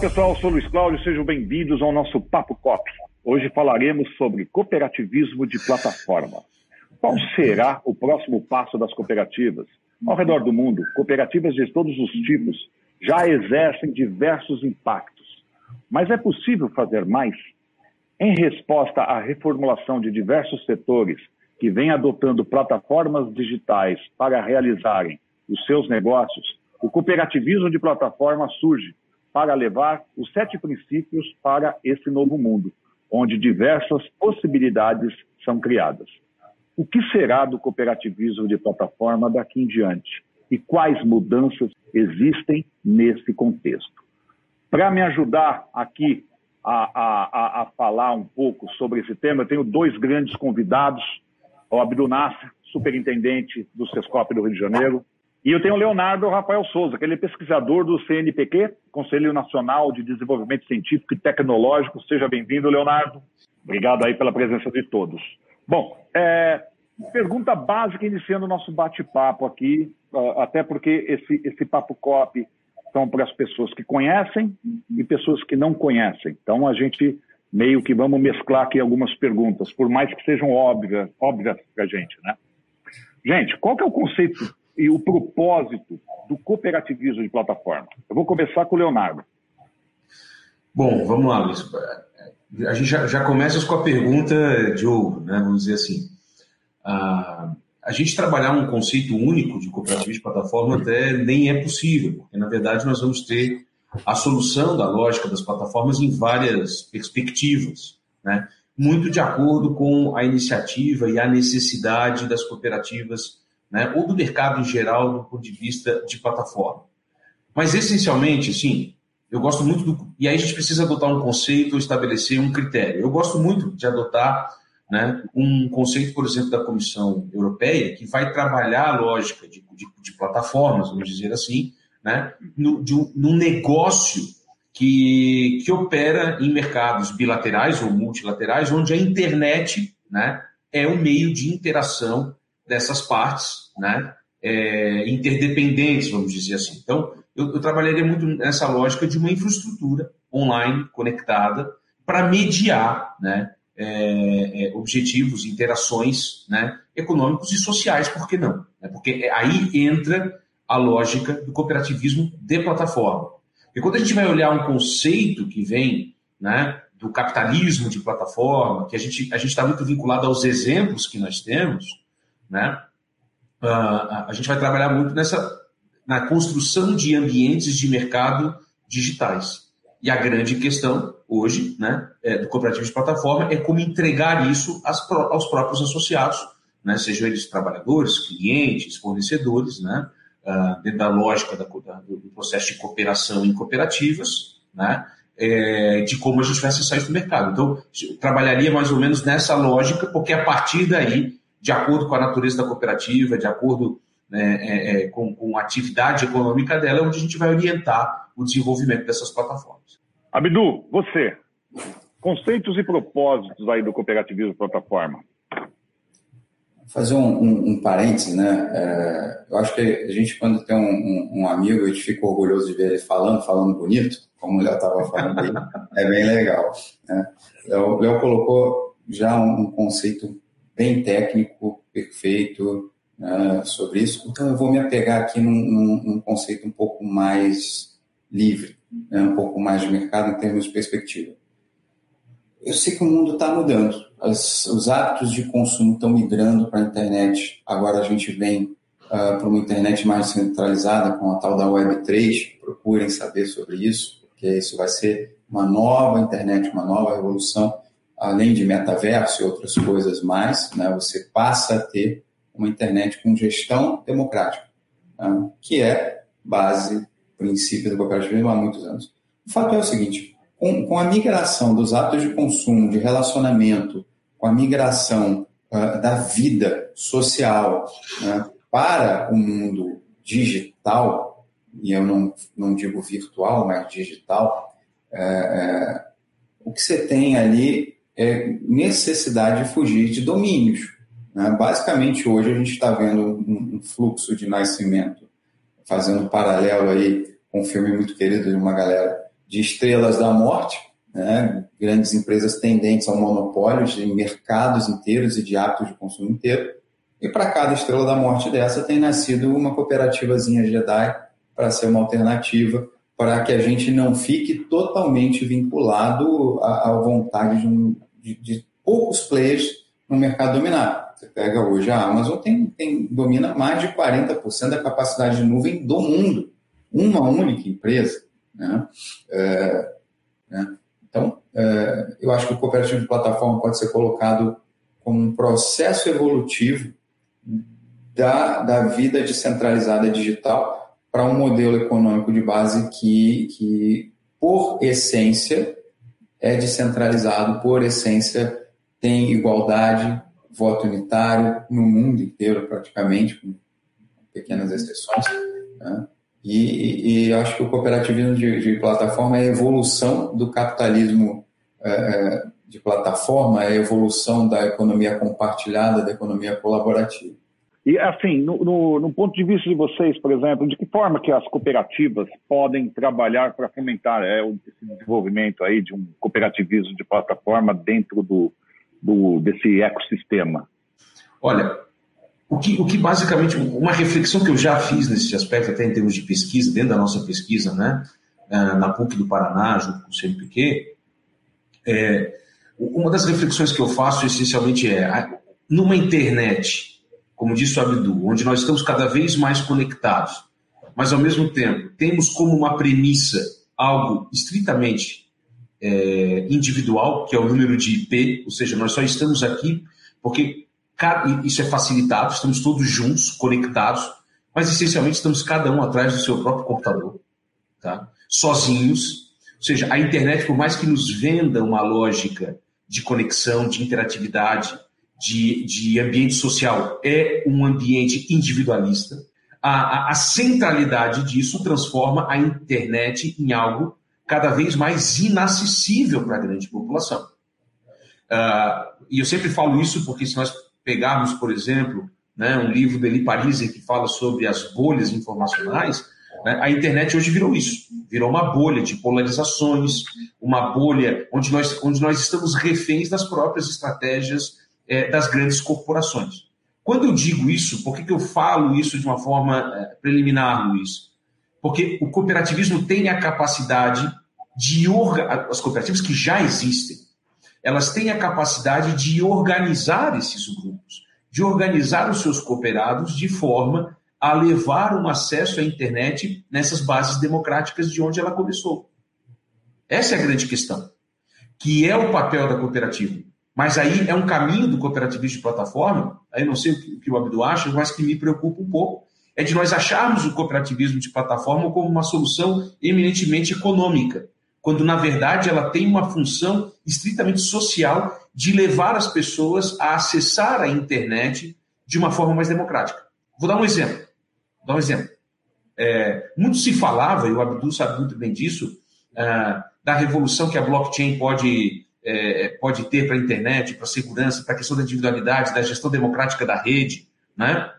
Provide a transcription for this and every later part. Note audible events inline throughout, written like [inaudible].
Pessoal, sou Luiz Cláudio, sejam bem-vindos ao nosso Papo Cop. Hoje falaremos sobre cooperativismo de plataforma. Qual será o próximo passo das cooperativas? Ao redor do mundo, cooperativas de todos os tipos já exercem diversos impactos. Mas é possível fazer mais? Em resposta à reformulação de diversos setores que vêm adotando plataformas digitais para realizarem os seus negócios, o cooperativismo de plataforma surge para levar os sete princípios para esse novo mundo, onde diversas possibilidades são criadas. O que será do cooperativismo de plataforma daqui em diante? E quais mudanças existem nesse contexto? Para me ajudar aqui a, a, a, falar um pouco sobre esse tema, eu tenho dois grandes convidados, o Abdul Nasser, superintendente do SESCOP do Rio de Janeiro, e eu tenho o Leonardo Rafael Souza, que ele é pesquisador do CNPq, Conselho Nacional de Desenvolvimento Científico e Tecnológico. Seja bem-vindo, Leonardo. Obrigado aí pela presença de todos. Bom, é, pergunta básica iniciando o nosso bate-papo aqui, até porque esse, esse papo cop são para as pessoas que conhecem e pessoas que não conhecem. Então a gente meio que vamos mesclar aqui algumas perguntas, por mais que sejam óbvias, óbvias para a gente, né? Gente, qual que é o conceito e o propósito do cooperativismo de plataforma? Eu vou começar com o Leonardo. Bom, vamos lá, Luiz. A gente já, já começa com a pergunta de ouro, né? vamos dizer assim. Ah, a gente trabalhar um conceito único de cooperativismo de plataforma até nem é possível, porque na verdade nós vamos ter a solução da lógica das plataformas em várias perspectivas, né? muito de acordo com a iniciativa e a necessidade das cooperativas né, ou do mercado em geral do ponto de vista de plataforma. Mas essencialmente, sim, eu gosto muito do. E aí a gente precisa adotar um conceito ou estabelecer um critério. Eu gosto muito de adotar né, um conceito, por exemplo, da Comissão Europeia, que vai trabalhar a lógica de, de, de plataformas, vamos dizer assim, né, no, de um, num negócio que, que opera em mercados bilaterais ou multilaterais, onde a internet né, é o meio de interação dessas partes, né? É, interdependentes, vamos dizer assim. Então, eu, eu, trabalharia muito nessa lógica de uma infraestrutura online conectada para mediar, né? É, é, objetivos, interações, né? Econômicos e sociais, por que não? É porque aí entra a lógica do cooperativismo de plataforma. E quando a gente vai olhar um conceito que vem, né? Do capitalismo de plataforma, que a gente a gente está muito vinculado aos exemplos que nós temos, né? Uh, a gente vai trabalhar muito nessa na construção de ambientes de mercado digitais. E a grande questão hoje, né, é, do cooperativo de plataforma é como entregar isso aos próprios associados, né, sejam eles trabalhadores, clientes, fornecedores, né, uh, dentro da lógica da, da, do processo de cooperação em cooperativas, né, é, de como a gente vai acessar isso no mercado. Então, trabalharia mais ou menos nessa lógica, porque a partir daí de acordo com a natureza da cooperativa, de acordo né, é, é, com, com, a atividade econômica dela, é onde a gente vai orientar o desenvolvimento dessas plataformas. Abdu, você, conceitos e propósitos aí do cooperativismo plataforma. Fazer um, um, um parêntese, né? É, eu acho que a gente, quando tem um, um, amigo, a gente fica orgulhoso de ver ele falando, falando bonito, como o Léo estava falando aí, [laughs] é bem legal. Né? O Léo colocou já um conceito bem técnico, perfeito né, sobre isso. Então, eu vou me apegar aqui num, num, num conceito um pouco mais livre, né, um pouco mais de mercado em termos de perspectiva. Eu sei que o mundo está mudando, As, os hábitos de consumo estão migrando para a internet. Agora a gente vem uh, para uma internet mais centralizada, com a tal da Web3. Procurem saber sobre isso, porque isso vai ser uma nova internet, uma nova revolução além de metaverso e outras coisas mais, né, você passa a ter uma internet com gestão democrática, né, que é base, princípio do cooperativismo há muitos anos. O fato é o seguinte, com, com a migração dos hábitos de consumo, de relacionamento, com a migração uh, da vida social né, para o mundo digital, e eu não, não digo virtual, mas digital, é, é, o que você tem ali é necessidade de fugir de domínios. Né? Basicamente, hoje a gente está vendo um, fluxo de nascimento, fazendo um paralelo aí com um filme muito querido de uma galera de estrelas da morte, né? grandes empresas tendentes ao monopólio de mercados inteiros e de hábitos de consumo inteiro. E para cada estrela da morte dessa tem nascido uma cooperativazinha Jedi para ser uma alternativa para que a gente não fique totalmente vinculado à vontade de, um, de, de, poucos players no mercado dominado. Você pega hoje a Amazon, tem, tem, domina mais de 40% da capacidade de nuvem do mundo. Uma única empresa. Né? É, né? Então, é, eu acho que o cooperativo de plataforma pode ser colocado como um processo evolutivo da, da vida descentralizada digital para um modelo econômico de base que, que, por essência, é descentralizado, por essência, tem igualdade, voto unitário no mundo inteiro, praticamente, com pequenas exceções. Né? E, e, acho que o cooperativismo de, de, plataforma é a evolução do capitalismo é, é, de plataforma, é a evolução da economia compartilhada, da economia colaborativa. E, assim, no, no, no, ponto de vista de vocês, por exemplo, de que forma que as cooperativas podem trabalhar para fomentar é, esse desenvolvimento aí de um cooperativismo de plataforma dentro do, do desse ecossistema? Olha, o que, o que basicamente, uma reflexão que eu já fiz nesse aspecto, até em termos de pesquisa, dentro da nossa pesquisa, né, é, na PUC do Paraná, junto com o CNPq, é, uma das reflexões que eu faço essencialmente é, numa internet, como disse o Abdu, onde nós estamos cada vez mais conectados, mas ao mesmo tempo temos como uma premissa algo estritamente é, individual, que é o número de IP, ou seja, nós só estamos aqui porque isso é facilitado, estamos todos juntos, conectados, mas essencialmente estamos cada um atrás do seu próprio computador, tá? sozinhos. Ou seja, a internet, por mais que nos venda uma lógica de conexão, de interatividade, de, de ambiente social, é um ambiente individualista. A, a, a centralidade disso transforma a internet em algo cada vez mais inacessível para a grande população. Uh, e eu sempre falo isso porque se nós pegarmos, por exemplo, né, um livro do Eli Parisi que fala sobre as bolhas informacionais, né, a internet hoje virou isso, virou uma bolha de polarizações, uma bolha onde nós, onde nós estamos reféns das próprias estratégias é, das grandes corporações. Quando eu digo isso, por que, que eu falo isso de uma forma é, preliminar, Luiz? Porque o cooperativismo tem a capacidade de as cooperativas que já existem, elas têm a capacidade de organizar esses grupos, de organizar os seus cooperados de forma a levar um acesso à internet nessas bases democráticas de onde ela começou. Essa é a grande questão, que é o papel da cooperativa. Mas aí é um caminho do cooperativismo de plataforma, aí não sei o que, o Abdu acha, mas que me preocupa um pouco, é de nós acharmos o cooperativismo de plataforma como uma solução eminentemente econômica quando na verdade ela tem uma função estritamente social de levar as pessoas a acessar a internet de uma forma mais democrática. Vou dar um exemplo. Vou dar um exemplo. É, muito se falava, e o Abdul sabe muito bem disso, é, da revolução que a blockchain pode, é, pode ter para a internet, para a segurança, para a questão da individualidade, da gestão democrática da rede. Né?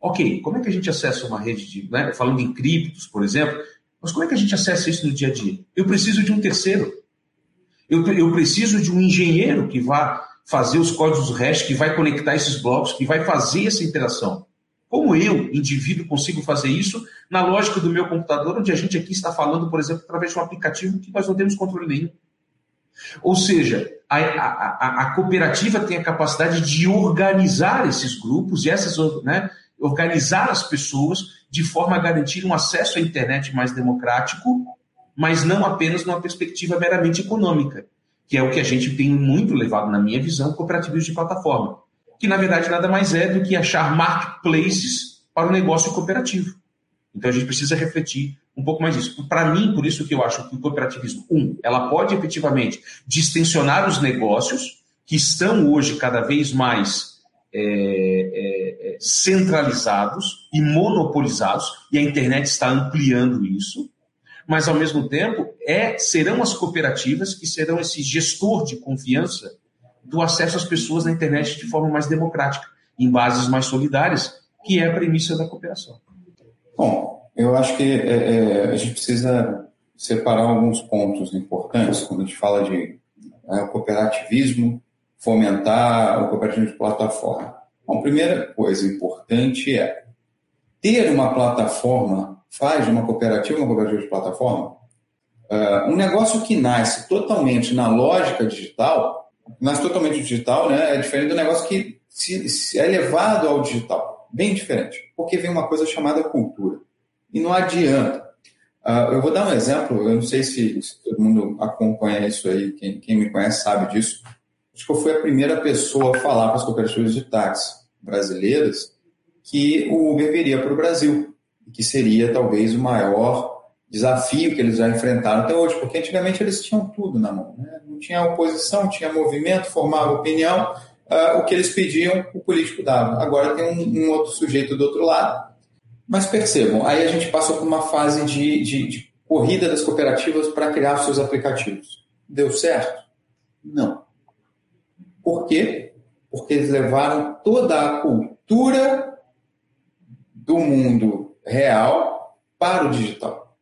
Ok, como é que a gente acessa uma rede de. Né? Falando em criptos, por exemplo, mas como é que a gente acessa isso no dia a dia? Eu preciso de um terceiro. Eu, eu preciso de um engenheiro que vá fazer os códigos REST, que vai conectar esses blocos, que vai fazer essa interação. Como eu, indivíduo, consigo fazer isso na lógica do meu computador, onde a gente aqui está falando, por exemplo, através de um aplicativo que nós não temos controle nenhum. Ou seja, a, a, a cooperativa tem a capacidade de organizar esses grupos e essas, né, organizar as pessoas de forma a garantir um acesso à internet mais democrático, mas não apenas numa perspectiva meramente econômica, que é o que a gente tem muito levado, na minha visão, cooperativismo de plataforma, que na verdade nada mais é do que achar marketplaces para o negócio cooperativo. Então a gente precisa refletir um pouco mais disso. Para mim, por isso que eu acho que o cooperativismo, um, ela pode efetivamente distensionar os negócios que estão hoje cada vez mais é, é, é, centralizados e monopolizados, e a internet está ampliando isso, mas ao mesmo tempo é, serão as cooperativas que serão esse gestor de confiança do acesso às pessoas na internet de forma mais democrática, em bases mais solidárias, que é a premissa da cooperação. Bom, eu acho que é, é a gente precisa separar alguns pontos importantes quando a gente fala de é, cooperativismo, fomentar o cooperativismo de plataforma. Bom, a primeira coisa importante é ter uma plataforma, faz uma cooperativa uma cooperativa de plataforma, uh, um negócio que nasce totalmente na lógica digital, nasce totalmente digital, né, é diferente do negócio que se, se é levado ao digital, bem diferente, porque vem uma coisa chamada cultura. E não adianta Uh, eu vou dar um exemplo, eu não sei se, se, todo mundo acompanha isso aí, quem, quem, me conhece sabe disso. Acho que eu fui a primeira pessoa a falar para as cooperativas de táxi brasileiras que o Uber viria para o Brasil, que seria talvez o maior desafio que eles já enfrentaram até hoje, porque antigamente eles tinham tudo na mão. Né? Não tinha oposição, tinha movimento, formava opinião, uh, o que eles pediam, o político dava. Agora tem um, um outro sujeito do outro lado mas percebam, aí a gente passou por uma fase de, de, de corrida das cooperativas para criar seus aplicativos. Deu certo? Não. Por quê? Porque eles levaram toda a cultura do mundo real para o digital.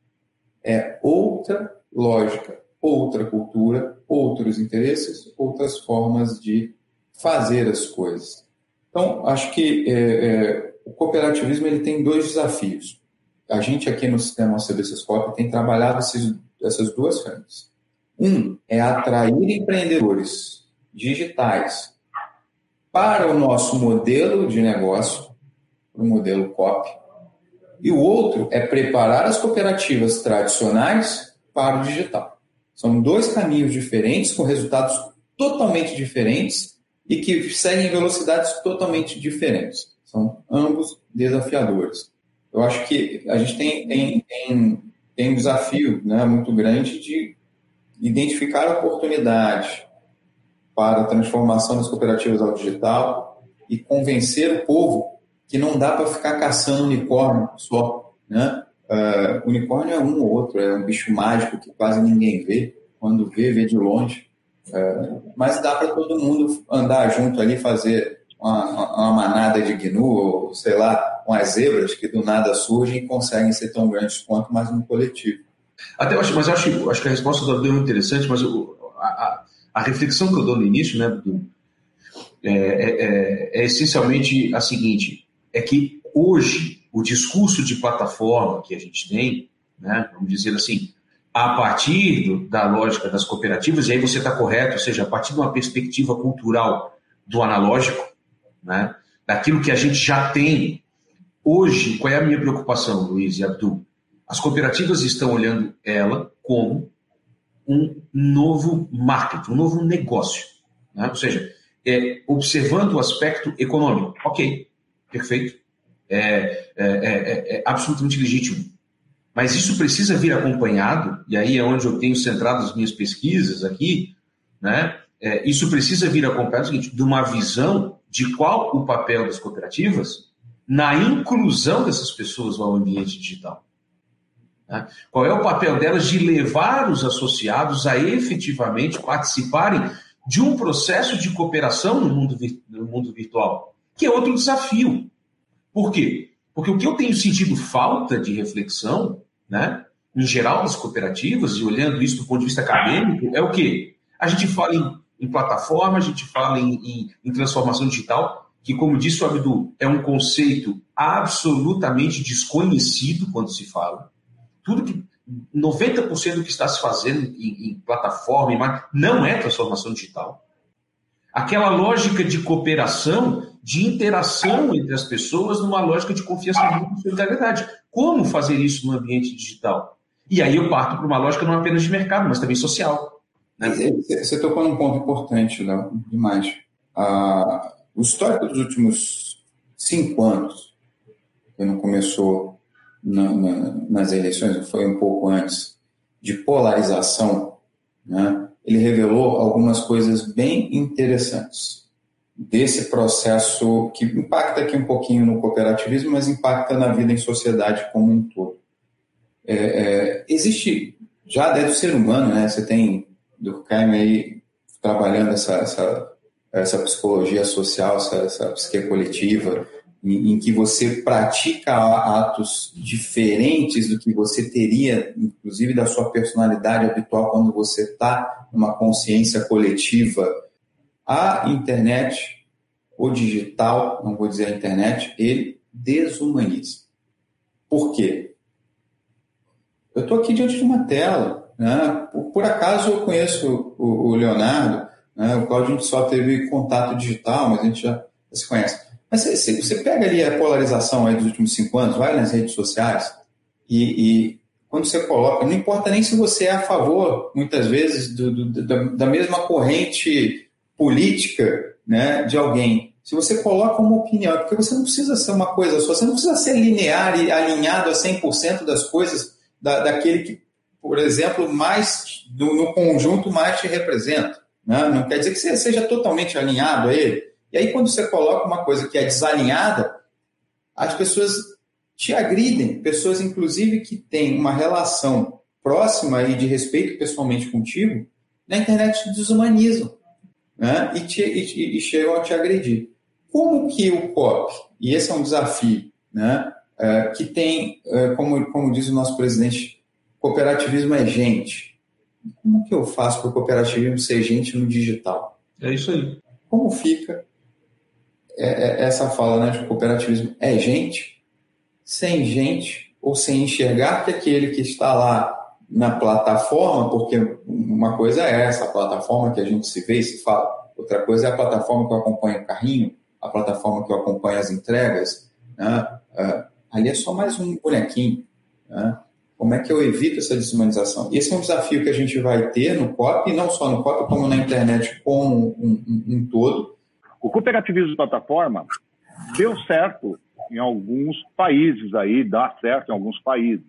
É outra lógica, outra cultura, outros interesses, outras formas de fazer as coisas. Então, acho que é, é, o cooperativismo ele tem dois desafios. A gente aqui no sistema CBCSCOP tem trabalhado esses, essas duas frentes. Um é atrair empreendedores digitais para o nosso modelo de negócio, o modelo COP, e o outro é preparar as cooperativas tradicionais para o digital. São dois caminhos diferentes, com resultados totalmente diferentes e que seguem velocidades totalmente diferentes. São ambos desafiadores. Eu acho que a gente tem, tem, tem, tem um desafio né, muito grande de identificar oportunidades para a transformação das cooperativas ao digital e convencer o povo que não dá para ficar caçando unicórnio só. Né? Uh, unicórnio é um ou outro, é um bicho mágico que quase ninguém vê. Quando vê, vê de longe. Uh, mas dá para todo mundo andar junto ali, fazer uma, uma manada de gnu, ou sei lá, umas zebras que do nada surgem e conseguem ser tão grandes quanto, mas no coletivo. Até eu acho, mas eu acho, acho que a resposta do Abdul é muito interessante, mas eu, a, a, reflexão que eu dou no início, né, Abdul, é, é, é, é essencialmente a seguinte: é que hoje o discurso de plataforma que a gente tem, né, vamos dizer assim, a partir do, da lógica das cooperativas, e aí você está correto, ou seja, a partir de uma perspectiva cultural do analógico, né? daquilo que a gente já tem. Hoje, qual é a minha preocupação, Luiz e Abdul? As cooperativas estão olhando ela como um novo marketing, um novo negócio. Né? Ou seja, é, observando o aspecto econômico. Ok, perfeito. É, é, é, é, absolutamente legítimo. Mas isso precisa vir acompanhado, e aí é onde eu tenho centrado as minhas pesquisas aqui, né? É, isso precisa vir acompanhado seguinte, de uma visão de qual o papel das cooperativas na inclusão dessas pessoas ao ambiente digital. Né? Qual é o papel delas de levar os associados a efetivamente participarem de um processo de cooperação no mundo, no mundo virtual, que é outro desafio. Por quê? Porque o que eu tenho sentido falta de reflexão, né, em geral das cooperativas, e olhando isso do ponto de vista acadêmico, é o quê? A gente fala em em plataforma, a gente fala em, em, em transformação digital, que, como disse o Abdu, é um conceito absolutamente desconhecido quando se fala. Tudo que 90% do que está se fazendo em, em plataforma em não é transformação digital. Aquela lógica de cooperação, de interação entre as pessoas, numa lógica de confiança e solidariedade. Como fazer isso no ambiente digital? E aí eu parto para uma lógica não apenas de mercado, mas também social. Né? Você tocou num ponto importante, Léo, demais. Ah, o histórico dos últimos cinco anos, que não começou na, na, nas eleições, foi um pouco antes, de polarização, né? ele revelou algumas coisas bem interessantes desse processo que impacta aqui um pouquinho no cooperativismo, mas impacta na vida em sociedade como um todo. É, é, existe, já desde o ser humano, né? Você tem Durkheim aí trabalhando essa, essa, essa psicologia social, essa, essa psique coletiva, em, em, que você pratica atos diferentes do que você teria, inclusive da sua personalidade habitual quando você está numa consciência coletiva, a internet, o digital, não vou dizer a internet, ele desumaniza. Por quê? Eu estou aqui diante de uma tela. Né? Por, acaso eu conheço o, o Leonardo, né? o Claudio a gente só teve contato digital, mas a gente já, se conhece. Mas você, você, pega ali a polarização aí dos últimos cinco anos, vai nas redes sociais e, e quando você coloca, não importa nem se você é a favor, muitas vezes, do, do, da, da, mesma corrente política né, de alguém. Se você coloca uma opinião, porque você não precisa ser uma coisa só, você não precisa ser linear e alinhado a 100% das coisas da, daquele que, por exemplo, mais do, no conjunto mais te representa. Né? Não quer dizer que você seja totalmente alinhado a ele. E aí, quando você coloca uma coisa que é desalinhada, as pessoas te agridem, pessoas, inclusive, que têm uma relação próxima e de respeito pessoalmente contigo, na internet te desumanizam né? e, te, e, e chegam a te agredir. Como que o COP, e esse é um desafio, né? É, que tem, é, como, como diz o nosso presidente, cooperativismo é gente. Como que eu faço para o cooperativismo ser gente no digital? É isso aí. Como fica é, é, essa fala né, de cooperativismo? É gente, sem gente, ou sem enxergar que aquele que está lá na plataforma, porque uma coisa é essa, a plataforma que a gente se vê e se fala, outra coisa é a plataforma que eu acompanho o carrinho, a plataforma que eu acompanho as entregas, né? Uh, ali é só mais um bonequinho. Né? Como é que eu evito essa desumanização? Esse é um desafio que a gente vai ter no COP, e não só no COP, como na internet como um, um, um todo. O cooperativismo de plataforma deu certo em alguns países aí, dá certo em alguns países.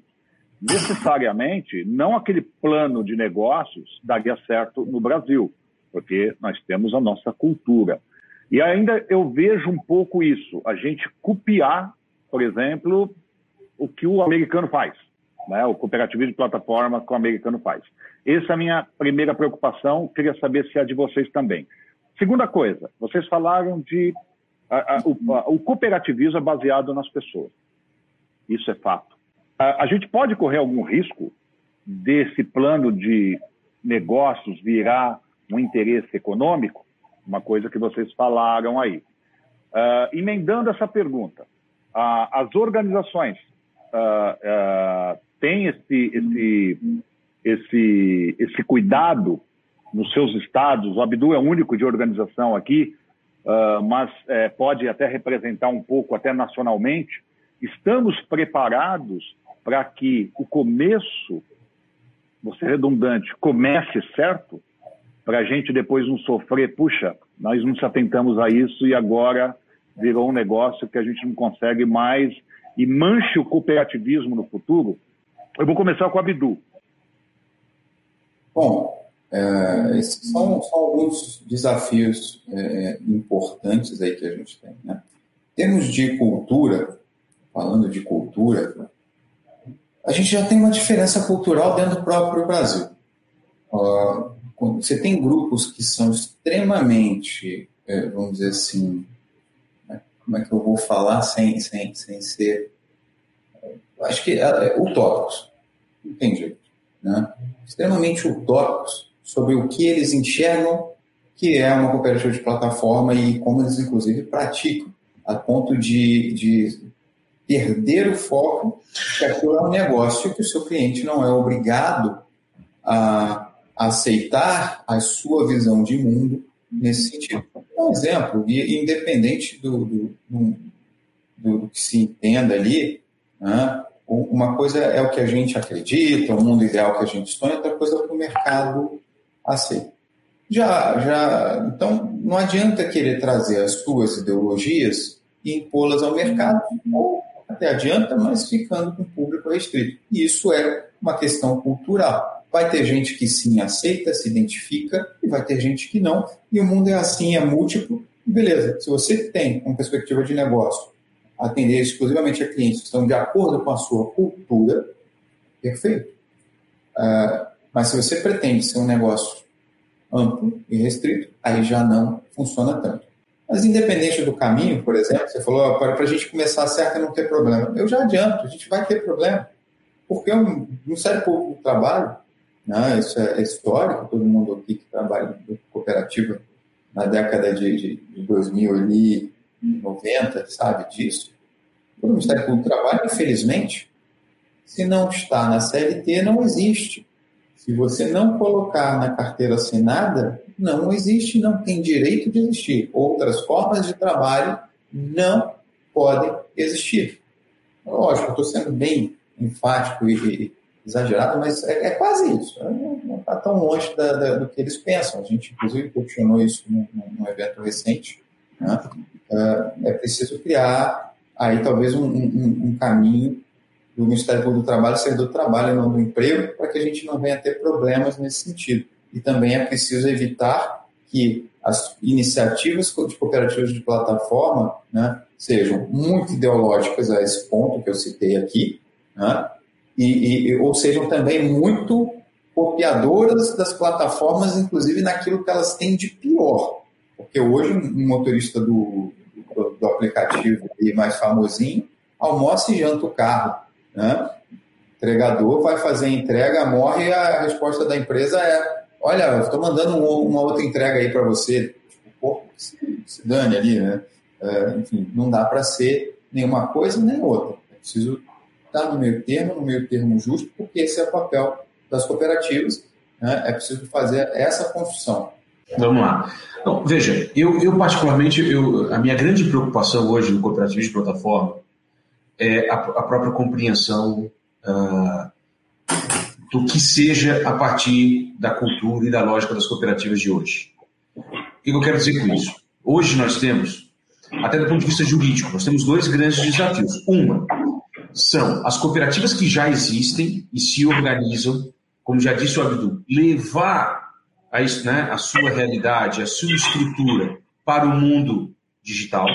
Necessariamente, não aquele plano de negócios daria certo no Brasil, porque nós temos a nossa cultura. E ainda eu vejo um pouco isso, a gente copiar, por exemplo, o que o americano faz, né? o cooperativismo de plataforma que o americano faz. Essa é a minha primeira preocupação, queria saber se é de vocês também. Segunda coisa, vocês falaram de. A, a, o, a, o, cooperativismo é baseado nas pessoas. Isso é fato. A, gente pode correr algum risco desse plano de negócios virar um interesse econômico? Uma coisa que vocês falaram aí. Uh, emendando essa pergunta, uh, as organizações uh, têm esse, esse, esse, esse cuidado nos seus estados. O Abdu é único de organização aqui, mas é, pode até representar um pouco, até nacionalmente. Estamos preparados para que o começo, ser redundante, comece certo? para a gente depois não sofrer, puxa, nós não se atentamos a isso e agora virou um negócio que a gente não consegue mais e manche o cooperativismo no futuro? Eu vou começar com o Abdu. Bom, é, esses são, são, alguns desafios é, importantes aí que a gente tem. Né? Em termos de cultura, falando de cultura, a gente já tem uma diferença cultural dentro do próprio Brasil. Você tem grupos que são extremamente, é, vamos dizer assim, como é que eu vou falar sem, sem, sem ser, acho que é, é, utópicos, não tem jeito, né? extremamente utópicos sobre o que eles enxergam que é uma cooperativa de plataforma e como eles, inclusive, praticam, a ponto de, de perder o foco que aquilo é um negócio que o seu cliente não é obrigado a aceitar a sua visão de mundo nesse sentido. Um exemplo, e independente do, do, do, do que se entenda ali, né, uma coisa é o que a gente acredita, o mundo ideal que a gente sonha, outra coisa é o que o mercado aceita. Já, já, então, não adianta querer trazer as suas ideologias e impô-las ao mercado, ou até adianta, mas ficando com o público restrito. E isso é uma questão cultural. Vai ter gente que sim aceita, se identifica, e vai ter gente que não. E o mundo é assim, é múltiplo. Beleza, se você tem uma perspectiva de negócio, atender exclusivamente a clientes que estão de acordo com a sua cultura, perfeito. Uh, mas se você pretende ser um negócio amplo e restrito, aí já não funciona tanto. Mas independente do caminho, por exemplo, você falou, para a gente começar certo não ter problema. Eu já adianto, a gente vai ter problema. Porque o Ministério Público do Trabalho, né, isso é histórico, todo mundo aqui que trabalha em cooperativa na década de, de, de 2090 sabe disso. O Ministério do Trabalho, infelizmente, se não está na CLT, não existe. Se você não colocar na carteira assinada, não existe, não tem direito de existir. Outras formas de trabalho não podem existir. Lógico, estou sendo bem enfático e, exagerado, mas é, é quase isso. Não está tão longe da, da, do que eles pensam. A gente, inclusive, questionou isso num, num evento recente. Né? É, é preciso criar aí talvez um, um, um caminho do Ministério Público do Trabalho ser do trabalho e não do emprego, para que a gente não venha ter problemas nesse sentido. E também é preciso evitar que as iniciativas de cooperativas de plataforma né, sejam muito ideológicas a esse ponto que eu citei aqui, né, e, e, ou sejam também muito copiadoras das plataformas, inclusive naquilo que elas têm de pior. Porque hoje um motorista do, do, do aplicativo mais famosinho almoça e janta o carro. Né? Entregador vai fazer entrega, morre, a resposta da empresa é: Olha, estou mandando uma outra entrega aí para você. Tipo, pô, se, se dane ali, né? É, enfim, não dá para ser nenhuma coisa nem outra. É preciso estar no meio termo, no meio termo justo, porque esse é o papel das cooperativas. Né? É preciso fazer essa construção. Vamos lá. Então, veja, eu, eu particularmente, eu, a minha grande preocupação hoje no cooperativismo de plataforma é a, a própria compreensão uh, do que seja a partir da cultura e da lógica das cooperativas de hoje. O que eu quero dizer com isso? Hoje nós temos, até do ponto de vista jurídico, nós temos dois grandes desafios. Uma são as cooperativas que já existem e se organizam, como já disse o Abdu, levar a, né, a sua realidade, a sua estrutura para o mundo digital.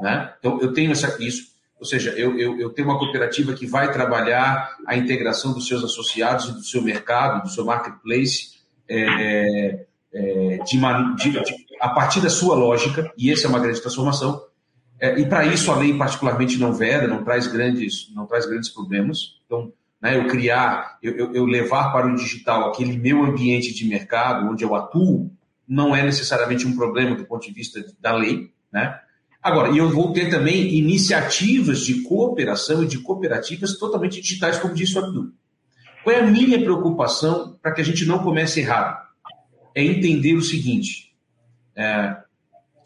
Né? Então, eu tenho essa, isso. Ou seja, eu, eu, eu, tenho uma cooperativa que vai trabalhar a integração dos seus associados e do seu mercado, do seu marketplace, é, é, de, de, de, a partir da sua lógica, e essa é uma grande transformação. É, e para isso a lei particularmente não veda, não traz grandes, não traz grandes problemas. Então, né, eu criar, eu, eu levar para o digital aquele meu ambiente de mercado onde eu atuo, não é necessariamente um problema do ponto de vista da lei, né? Agora, eu vou ter também iniciativas de cooperação e de cooperativas totalmente digitais, como disse o Abdu. Qual é a minha preocupação para que a gente não comece errado? É entender o seguinte: é,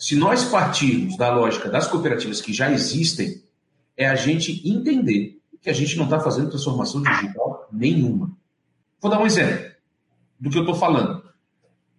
se nós partirmos da lógica das cooperativas que já existem, é a gente entender que a gente não está fazendo transformação digital nenhuma. Vou dar um exemplo do que eu estou falando.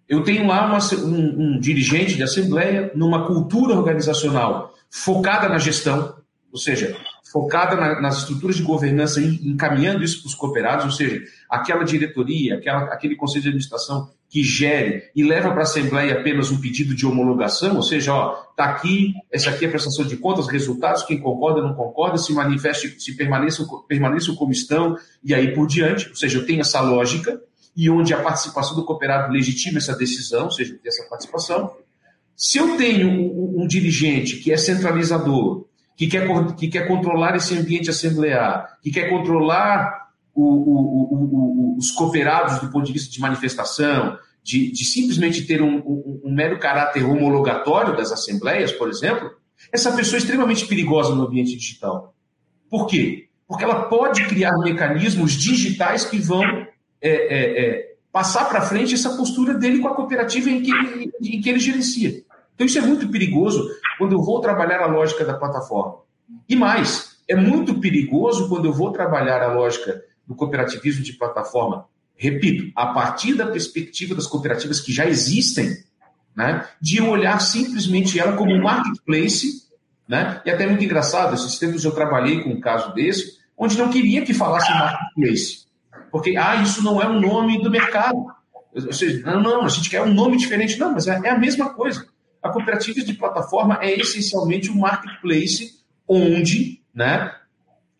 Eu tenho lá uma, um, um dirigente de assembleia numa cultura organizacional focada na gestão, ou seja, focada na, nas estruturas de governança, encaminhando isso para os cooperados, ou seja, aquela diretoria, aquela, aquele conselho de administração que gere e leva para a Assembleia apenas um pedido de homologação, ou seja, está aqui, essa aqui é a prestação de contas, resultados, quem concorda, não concorda, se manifeste, se permaneçam, permaneçam como estão, e aí por diante, ou seja, eu tenho essa lógica, e onde a participação do cooperado legitima essa decisão, ou seja, essa participação. Se eu tenho um, um, dirigente que é centralizador, que quer, que quer controlar esse ambiente assemblear, que quer controlar o, o, os cooperados do ponto de vista de manifestação, de, de simplesmente ter um, um, mero caráter homologatório das assembleias, por exemplo, essa pessoa é extremamente perigosa no ambiente digital. Por quê? Porque ela pode criar mecanismos digitais que vão é, é, é, passar para frente essa postura dele com a cooperativa em que, em que ele gerencia. Então isso é muito perigoso quando eu vou trabalhar a lógica da plataforma. E mais, é muito perigoso quando eu vou trabalhar a lógica do cooperativismo de plataforma, repito, a partir da perspectiva das cooperativas que já existem, né, de olhar simplesmente ela como um marketplace, né, e até muito engraçado, esses tempos eu trabalhei com um caso desse, onde não queria que falasse marketplace. Porque, ah, isso não é um nome do mercado. Ou seja, não, não, a gente quer um nome diferente. Não, mas é, é a mesma coisa. A cooperativa de plataforma é essencialmente um marketplace onde né,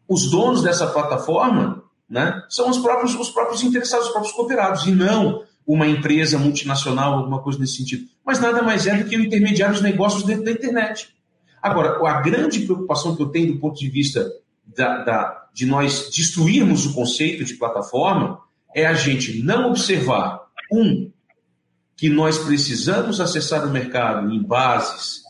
os donos dessa plataforma né, são os próprios, os próprios interessados, os próprios cooperados, e não uma empresa multinacional, alguma coisa nesse sentido. Mas nada mais é do que o intermediário dos negócios dentro da internet. Agora, a grande preocupação que eu tenho do ponto de vista da, da, de nós destruirmos o conceito de plataforma é a gente não observar, um, que nós precisamos acessar o mercado em bases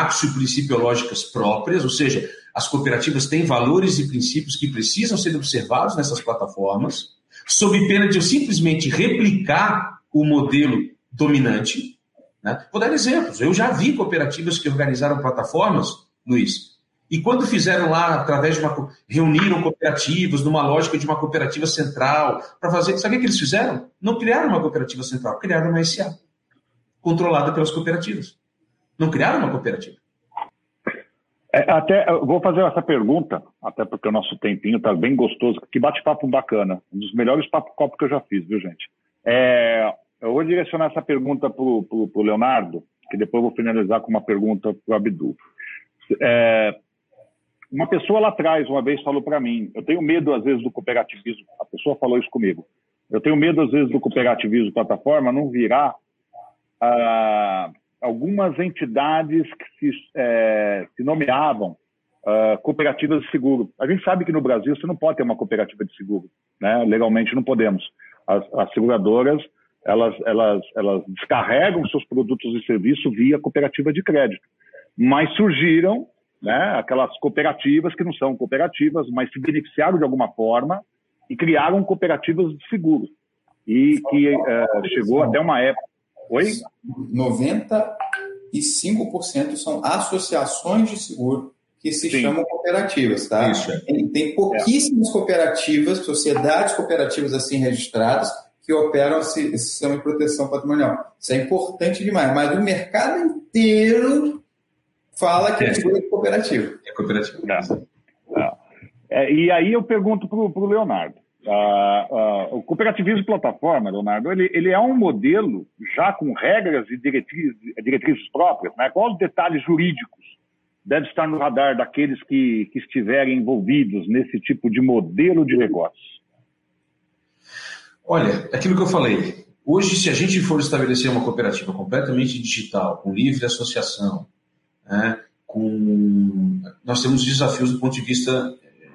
axio-principiológicas próprias, ou seja, as cooperativas têm valores e princípios que precisam ser observados nessas plataformas, sob pena de eu simplesmente replicar o modelo dominante. Né? Vou dar exemplos. Eu já vi cooperativas que organizaram plataformas, Luiz, e quando fizeram lá, através de uma. reuniram cooperativas, numa lógica de uma cooperativa central, para fazer. Sabe o que eles fizeram? Não criaram uma cooperativa central, criaram uma SA, controlada pelas cooperativas. Não criaram uma cooperativa. É, até vou fazer essa pergunta, até porque o nosso tempinho está bem gostoso. Que bate-papo bacana. Um dos melhores papo-copo que eu já fiz, viu, gente? É, eu vou direcionar essa pergunta para o Leonardo, que depois eu vou finalizar com uma pergunta para o Abdu. É, uma pessoa lá atrás, uma vez, falou para mim: eu tenho medo, às vezes, do cooperativismo. A pessoa falou isso comigo. Eu tenho medo, às vezes, do cooperativismo plataforma não virar ah, algumas entidades que se, é, se nomeavam ah, cooperativas de seguro. A gente sabe que no Brasil você não pode ter uma cooperativa de seguro. Né? Legalmente não podemos. As, as seguradoras elas, elas, elas descarregam seus produtos e serviços via cooperativa de crédito. Mas surgiram né? aquelas cooperativas que não são cooperativas, mas se beneficiaram de alguma forma e criaram cooperativas de seguro. E que uh, chegou até uma época. Oi? 95% são associações de seguro que se Sim. chamam cooperativas, tá? Isso. Tem, tem pouquíssimas é. cooperativas, sociedades cooperativas assim registradas, que operam esse, sistema de proteção patrimonial. Isso é importante demais, mas o mercado inteiro fala que é, é cooperativo. É cooperativo. É. É, e aí eu pergunto para o Leonardo. Uh, uh, o cooperativismo plataforma, Leonardo, ele, ele, é um modelo já com regras e diretrizes, diretrizes próprias. Né? Quais os detalhes jurídicos devem estar no radar daqueles que, que estiverem envolvidos nesse tipo de modelo de negócio? Olha, aquilo que eu falei. Hoje, se a gente for estabelecer uma cooperativa completamente digital, com livre associação, né, com... nós temos desafios do ponto de vista eh,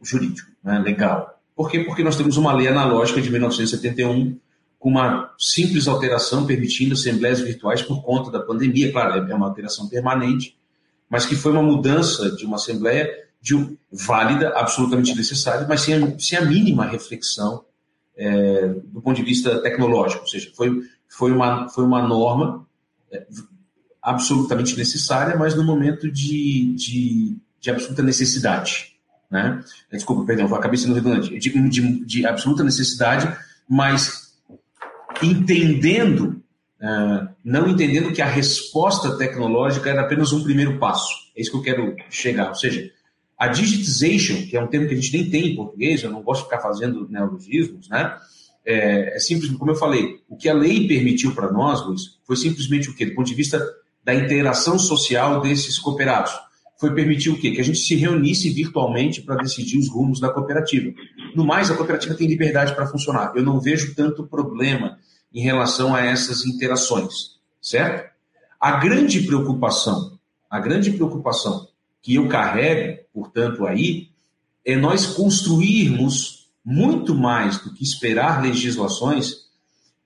jurídico, né, legal. Por quê? Porque nós temos uma lei analógica de 1971 com uma simples alteração permitindo assembleias virtuais por conta da pandemia. Claro, é uma alteração permanente, mas que foi uma mudança de uma assembleia de, válida, absolutamente necessária, mas sem a, sem a mínima reflexão é, do ponto de vista tecnológico. Ou seja, foi, foi, uma, foi uma norma é, absolutamente necessária, mas no momento de, de, de absoluta necessidade. Né? Desculpa, perdão, acabei sendo redundante. De, de, de absoluta necessidade, mas entendendo, uh, não entendendo que a resposta tecnológica era apenas um primeiro passo. É isso que eu quero chegar. Ou seja, a digitization, que é um termo que a gente nem tem em português, eu não gosto de ficar fazendo neologismos, né? É, é simples, como eu falei, o que a lei permitiu para nós, Luiz, foi simplesmente o quê? Do ponto de vista da interação social desses cooperados. Foi permitir o quê? Que a gente se reunisse virtualmente para decidir os rumos da cooperativa. No mais, a cooperativa tem liberdade para funcionar. Eu não vejo tanto problema em relação a essas interações, certo? A grande preocupação, a grande preocupação que eu carrego, portanto, aí, é nós construirmos muito mais do que esperar legislações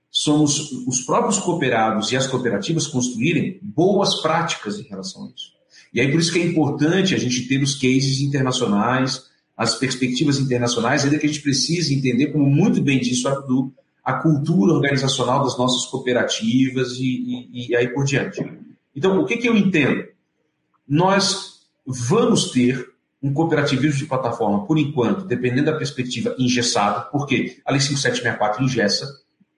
somos os próprios cooperados e as cooperativas construírem boas práticas em relação a isso. E aí por isso que é importante a gente ter os cases internacionais, as perspectivas internacionais, ainda que a gente precise entender, como muito bem disse o Abdu, a cultura organizacional das nossas cooperativas e, e, e aí por diante. Então, o que, que eu entendo? Nós vamos ter um cooperativismo de plataforma, por enquanto, dependendo da perspectiva, engessado, porque a Lei 5764 engessa,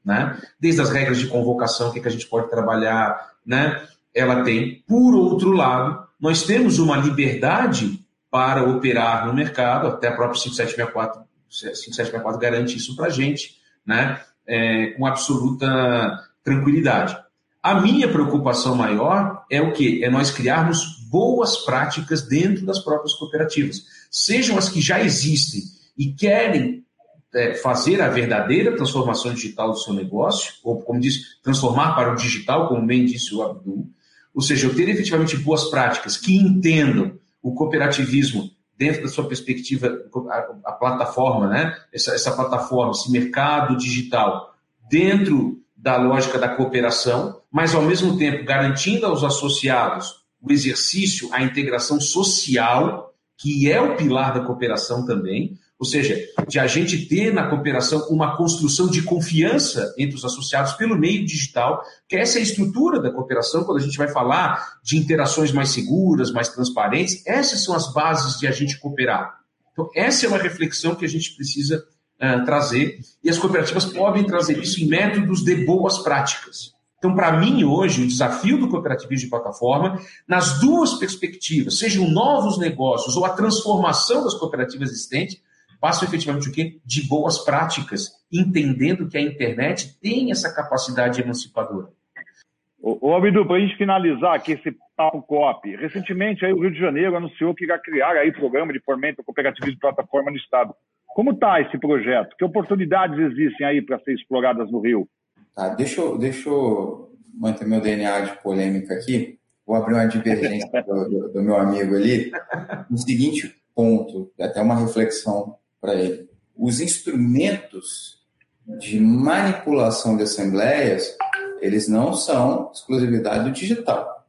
né? Desde as regras de convocação, o que, que a gente pode trabalhar, né? Ela tem. Por outro lado, nós temos uma liberdade para operar no mercado, até a própria 5764, 5764 garante isso para a gente, né? É, com absoluta tranquilidade. A minha preocupação maior é o que? É nós criarmos boas práticas dentro das próprias cooperativas, sejam as que já existem e querem é, fazer a verdadeira transformação digital do seu negócio, ou como diz, transformar para o digital, como bem disse o Abdul, ou seja, eu ter efetivamente boas práticas que entendam o cooperativismo dentro da sua perspectiva, a, a plataforma, né? Essa, essa plataforma, esse mercado digital, dentro da lógica da cooperação, mas ao mesmo tempo garantindo aos associados o exercício, a integração social, que é o pilar da cooperação também, ou seja, de a gente ter na cooperação uma construção de confiança entre os associados pelo meio digital, que essa é a estrutura da cooperação, quando a gente vai falar de interações mais seguras, mais transparentes, essas são as bases de a gente cooperar. Então, essa é uma reflexão que a gente precisa uh, trazer, e as cooperativas podem trazer isso em métodos de boas práticas. Então, para mim, hoje, o desafio do cooperativismo de plataforma, nas duas perspectivas, sejam novos negócios ou a transformação das cooperativas existentes, passam efetivamente o quê? De boas práticas, entendendo que a internet tem essa capacidade emancipadora. Ô, Abdu, para a gente finalizar aqui esse papo COP, recentemente aí o Rio de Janeiro anunciou que irá criar aí programa de fomento cooperativismo de plataforma no Estado. Como está esse projeto? Que oportunidades existem aí para ser exploradas no Rio? Tá, deixa eu, deixa eu manter meu DNA de polêmica aqui. Vou abrir uma divergência do, do, do meu amigo ali. No seguinte ponto, até uma reflexão para ele. Os instrumentos de manipulação de assembleias, eles não são exclusividade do digital.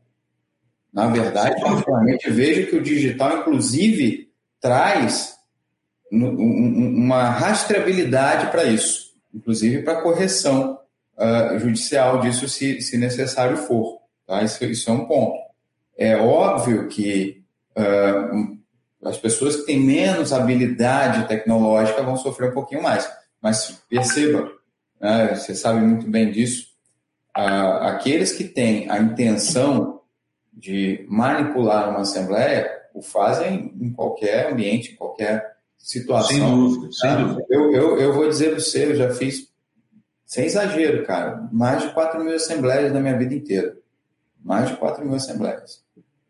Na verdade, particularmente, vejo que o digital, inclusive, traz uma rastreabilidade para isso, inclusive para correção uh, judicial disso, se, se necessário for. Tá? Isso, isso, é um ponto. É óbvio que uh, as pessoas que têm menos habilidade tecnológica vão sofrer um pouquinho mais. Mas perceba, né, você sabe muito bem disso, aqueles que têm a intenção de manipular uma assembleia o fazem em qualquer ambiente, em qualquer situação. Sem dúvida, sem dúvida. Eu, eu, eu vou dizer para você, eu já fiz sem exagero, cara. Mais de 4 mil assembleias na minha vida inteira. Mais de 4 mil assembleias.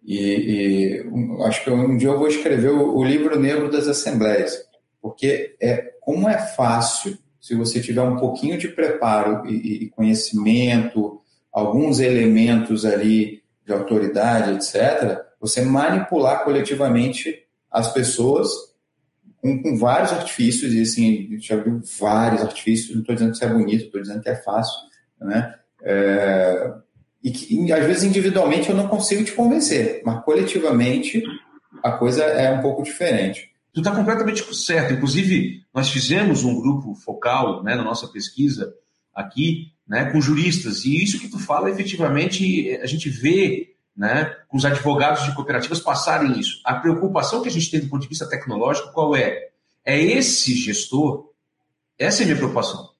E, e acho que um dia eu vou escrever o, o, livro negro das assembleias, porque é como é fácil, se você tiver um pouquinho de preparo e, e conhecimento, alguns elementos ali de autoridade, etc., você manipular coletivamente as pessoas com, com, vários artifícios, e assim, já viu vários artifícios, não estou dizendo que isso é bonito, estou dizendo que é fácil, né? É, e que, às vezes, individualmente, eu não consigo te convencer, mas coletivamente a coisa é um pouco diferente. Tu está completamente certo. Inclusive, nós fizemos um grupo focal né, na nossa pesquisa aqui, né, com juristas, e isso que tu fala, efetivamente, a gente vê né, com os advogados de cooperativas passarem isso. A preocupação que a gente tem do ponto de vista tecnológico, qual é? É esse gestor, essa é a minha preocupação.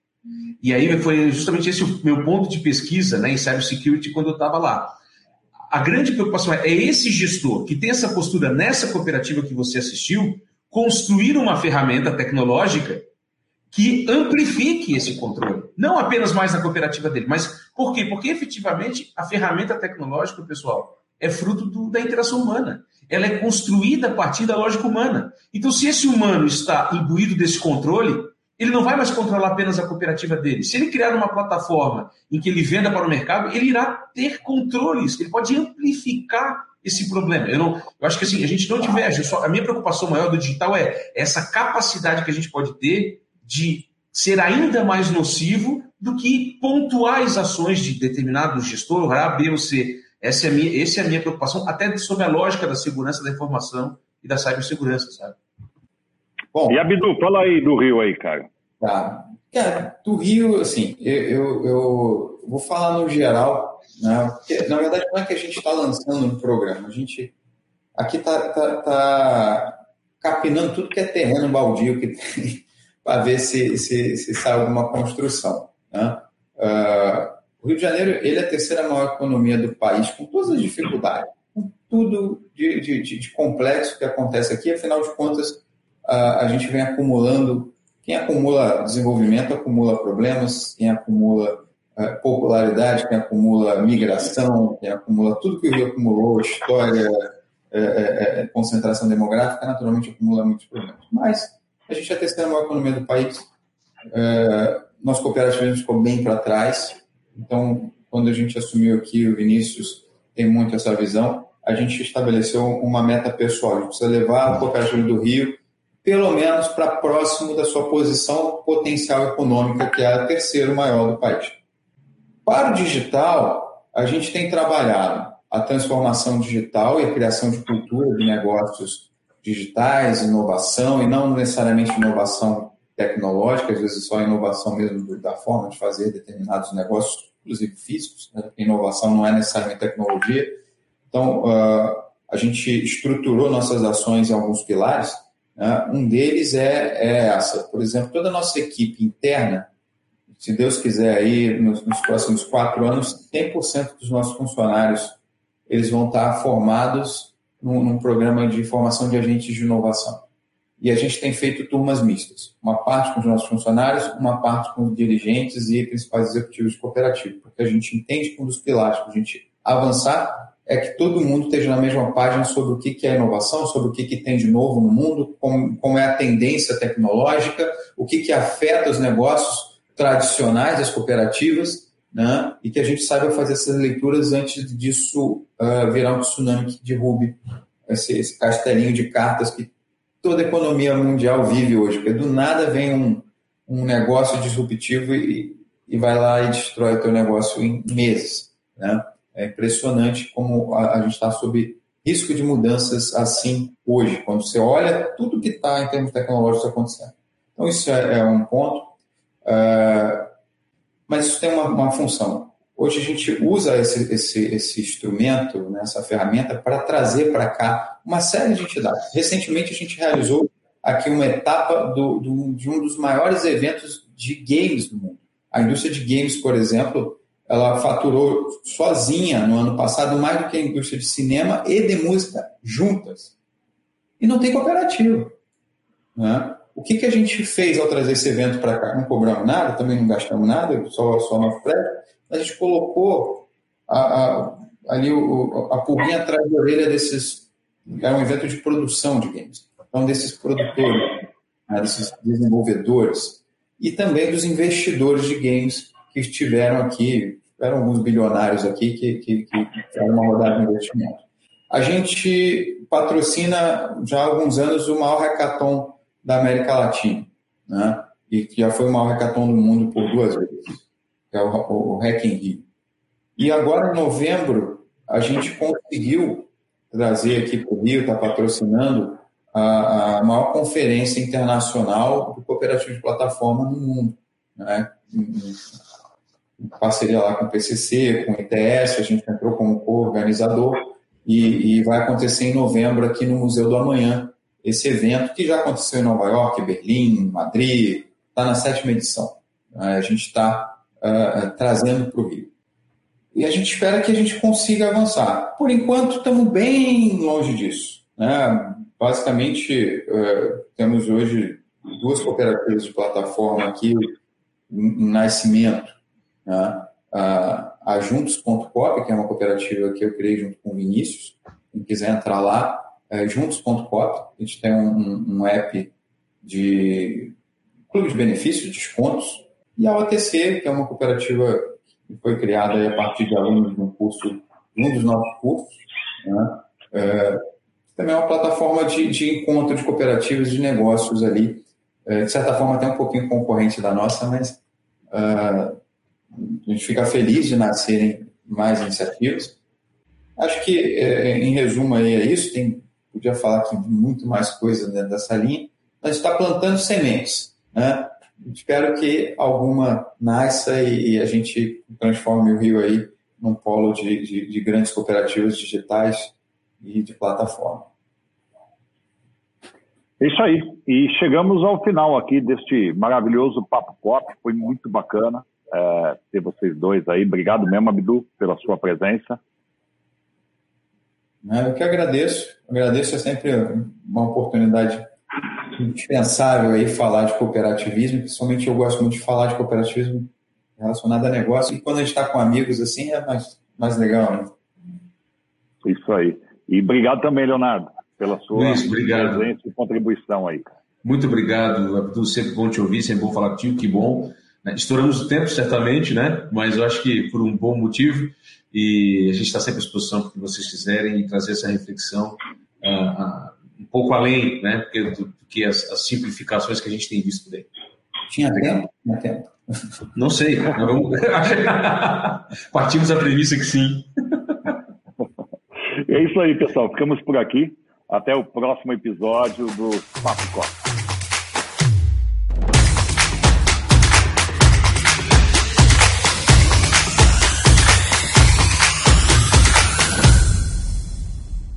E aí foi justamente esse o meu ponto de pesquisa né, em cybersecurity quando eu estava lá. A grande preocupação é, é esse gestor que tem essa postura nessa cooperativa que você assistiu, construir uma ferramenta tecnológica que amplifique esse controle. Não apenas mais na cooperativa dele, mas por quê? Porque efetivamente a ferramenta tecnológica, pessoal, é fruto do, da interação humana. Ela é construída a partir da lógica humana. Então, se esse humano está imbuído desse controle, ele não vai mais controlar apenas a cooperativa dele. Se ele criar uma plataforma em que ele venda para o mercado, ele irá ter controles, ele pode amplificar esse problema. Eu, não, eu acho que assim, a gente não diverge. Só, a minha preocupação maior do digital é essa capacidade que a gente pode ter de ser ainda mais nocivo do que pontuais ações de determinado gestor, A, B ou C. Essa é a minha, essa é a minha preocupação, até sobre a lógica da segurança da informação e da cibersegurança, sabe? Bom, e Abdu, fala aí do Rio aí, cara. Tá. Cara, do Rio, assim, eu, eu, eu vou falar no geral, né? Porque, na verdade, não é que a gente está lançando um programa, a gente aqui está tá, tá capinando tudo que é terreno baldio que tem [laughs] para ver se, se, se sai alguma construção. Né? Uh, o Rio de Janeiro ele é a terceira maior economia do país, com todas as dificuldades, com tudo de, de, de complexo que acontece aqui. Afinal de contas, a gente vem acumulando. Quem acumula desenvolvimento acumula problemas, quem acumula uh, popularidade, quem acumula migração, quem acumula tudo que o Rio acumulou, história, é, é, é, concentração demográfica, naturalmente acumula muitos problemas. Mas a gente é a terceira maior economia do país, é, nosso cooperativismo ficou bem para trás. Então, quando a gente assumiu aqui, o Vinícius tem muito essa visão, a gente estabeleceu uma meta pessoal. A gente precisa levar o cooperativismo do Rio pelo menos para próximo da sua posição potencial econômica, que é a terceiro maior do país. Para o digital, a gente tem trabalhado a transformação digital e a criação de cultura de negócios digitais, inovação, e não necessariamente inovação tecnológica, às vezes só inovação mesmo da forma de fazer determinados negócios, inclusive físicos, né? inovação não é necessariamente tecnologia. Então, uh, a gente estruturou nossas ações em alguns pilares? Um deles é, é essa, por exemplo, toda a nossa equipe interna, se Deus quiser aí, nos, nos próximos quatro anos, 100% dos nossos funcionários eles vão estar formados num, num, programa de formação de agentes de inovação. E a gente tem feito turmas mistas. Uma parte com os nossos funcionários, uma parte com os dirigentes e principais executivos de cooperativa. Porque a gente entende que um dos pilares para a gente avançar é que todo mundo esteja na mesma página sobre o que é inovação, sobre o que tem de novo no mundo, como, é a tendência tecnológica, o que, afeta os negócios tradicionais das cooperativas né? e que a gente saiba fazer essas leituras antes disso uh, virar um tsunami que derrube esse, esse, castelinho de cartas que toda a economia mundial vive hoje, porque do nada vem um, um negócio disruptivo e, e vai lá e destrói o teu negócio em meses. Né? É impressionante como a, a gente está sob risco de mudanças assim hoje, quando você olha tudo que está em termos tecnológicos acontecendo. Então, isso é, é um ponto. Uh, mas isso tem uma, uma função. Hoje a gente usa esse, esse, esse instrumento, né, essa ferramenta, para trazer para cá uma série de entidades. Recentemente a gente realizou aqui uma etapa do, do, de um dos maiores eventos de games do mundo. A indústria de games, por exemplo, ela faturou sozinha no ano passado mais do que a indústria de cinema e de música juntas. E não tem cooperativa. Né? O que, que a gente fez ao trazer esse evento para cá? Não cobramos nada, também não gastamos nada, só, só nosso prédio. A gente colocou a, a, ali o, a pulguinha atrás da orelha desses. É um evento de produção de games. Então, desses produtores, né, desses desenvolvedores e também dos investidores de games que estiveram aqui, eram alguns bilionários aqui que, que, que fizeram uma rodada de investimento. A gente patrocina já há alguns anos o maior hackathon da América Latina, né? e que já foi o maior hackathon do mundo por duas vezes, que é o, o, Hack in Rio. E agora, em novembro, a gente conseguiu trazer aqui para o Rio, está patrocinando a, a, maior conferência internacional do cooperativo de plataforma no mundo. Né? Parceria lá com o PCC, com o ITS, a gente entrou como co-organizador e, e vai acontecer em novembro aqui no Museu do Amanhã, esse evento que já aconteceu em Nova York, Berlim, Madrid, está na sétima edição. A gente está uh, trazendo para o Rio. E a gente espera que a gente consiga avançar. Por enquanto, estamos bem longe disso. Né? Basicamente, uh, temos hoje duas cooperativas de plataforma aqui em nascimento. Né? a Juntos.cop, que é uma cooperativa que eu criei junto com o Vinícius. Quem quiser entrar lá, é, juntos.cop, a gente tem um, um, app de clube de benefícios, descontos, e a OTC, que é uma cooperativa que foi criada a partir de alunos de um curso, um dos nossos cursos, né? é, também é uma plataforma de, de encontro de cooperativas de negócios ali, é, de certa forma até um pouquinho concorrente da nossa, mas uh, a gente fica feliz de nascerem mais iniciativas. Acho que, é, em resumo, aí é isso. Tem podia falar aqui muito mais coisa dentro dessa linha, mas está plantando sementes. Né? Espero que alguma nasça e, a gente transforme o Rio aí num polo de, de, de grandes cooperativas digitais e de plataforma. É isso aí. E chegamos ao final aqui deste maravilhoso Papo Cop. Foi muito bacana é, ter vocês dois aí. Obrigado mesmo, Abdu, pela sua presença. Né? Eu que agradeço. Agradeço, é sempre uma oportunidade indispensável aí falar de cooperativismo, principalmente eu gosto muito de falar de cooperativismo relacionado a negócio, e quando a gente está com amigos assim é mais, mais legal, né? Isso aí. E obrigado também, Leonardo, pela sua Luiz, presença e contribuição aí. Muito obrigado, Abdul. Sempre bom te ouvir, sempre bom falar contigo, que bom. Né? Estouramos o tempo, certamente, né? mas eu acho que por um bom motivo. E a gente está sempre à disposição para que vocês quiserem e trazer essa reflexão uh, uh, um pouco além né? do, do que as, as, simplificações que a gente tem visto por aí. Tinha tempo? Tinha tempo. Não sei. [laughs] Vamos... [laughs] Partimos da premissa que sim. É isso aí, pessoal. Ficamos por aqui. Até o próximo episódio do Papo Copa.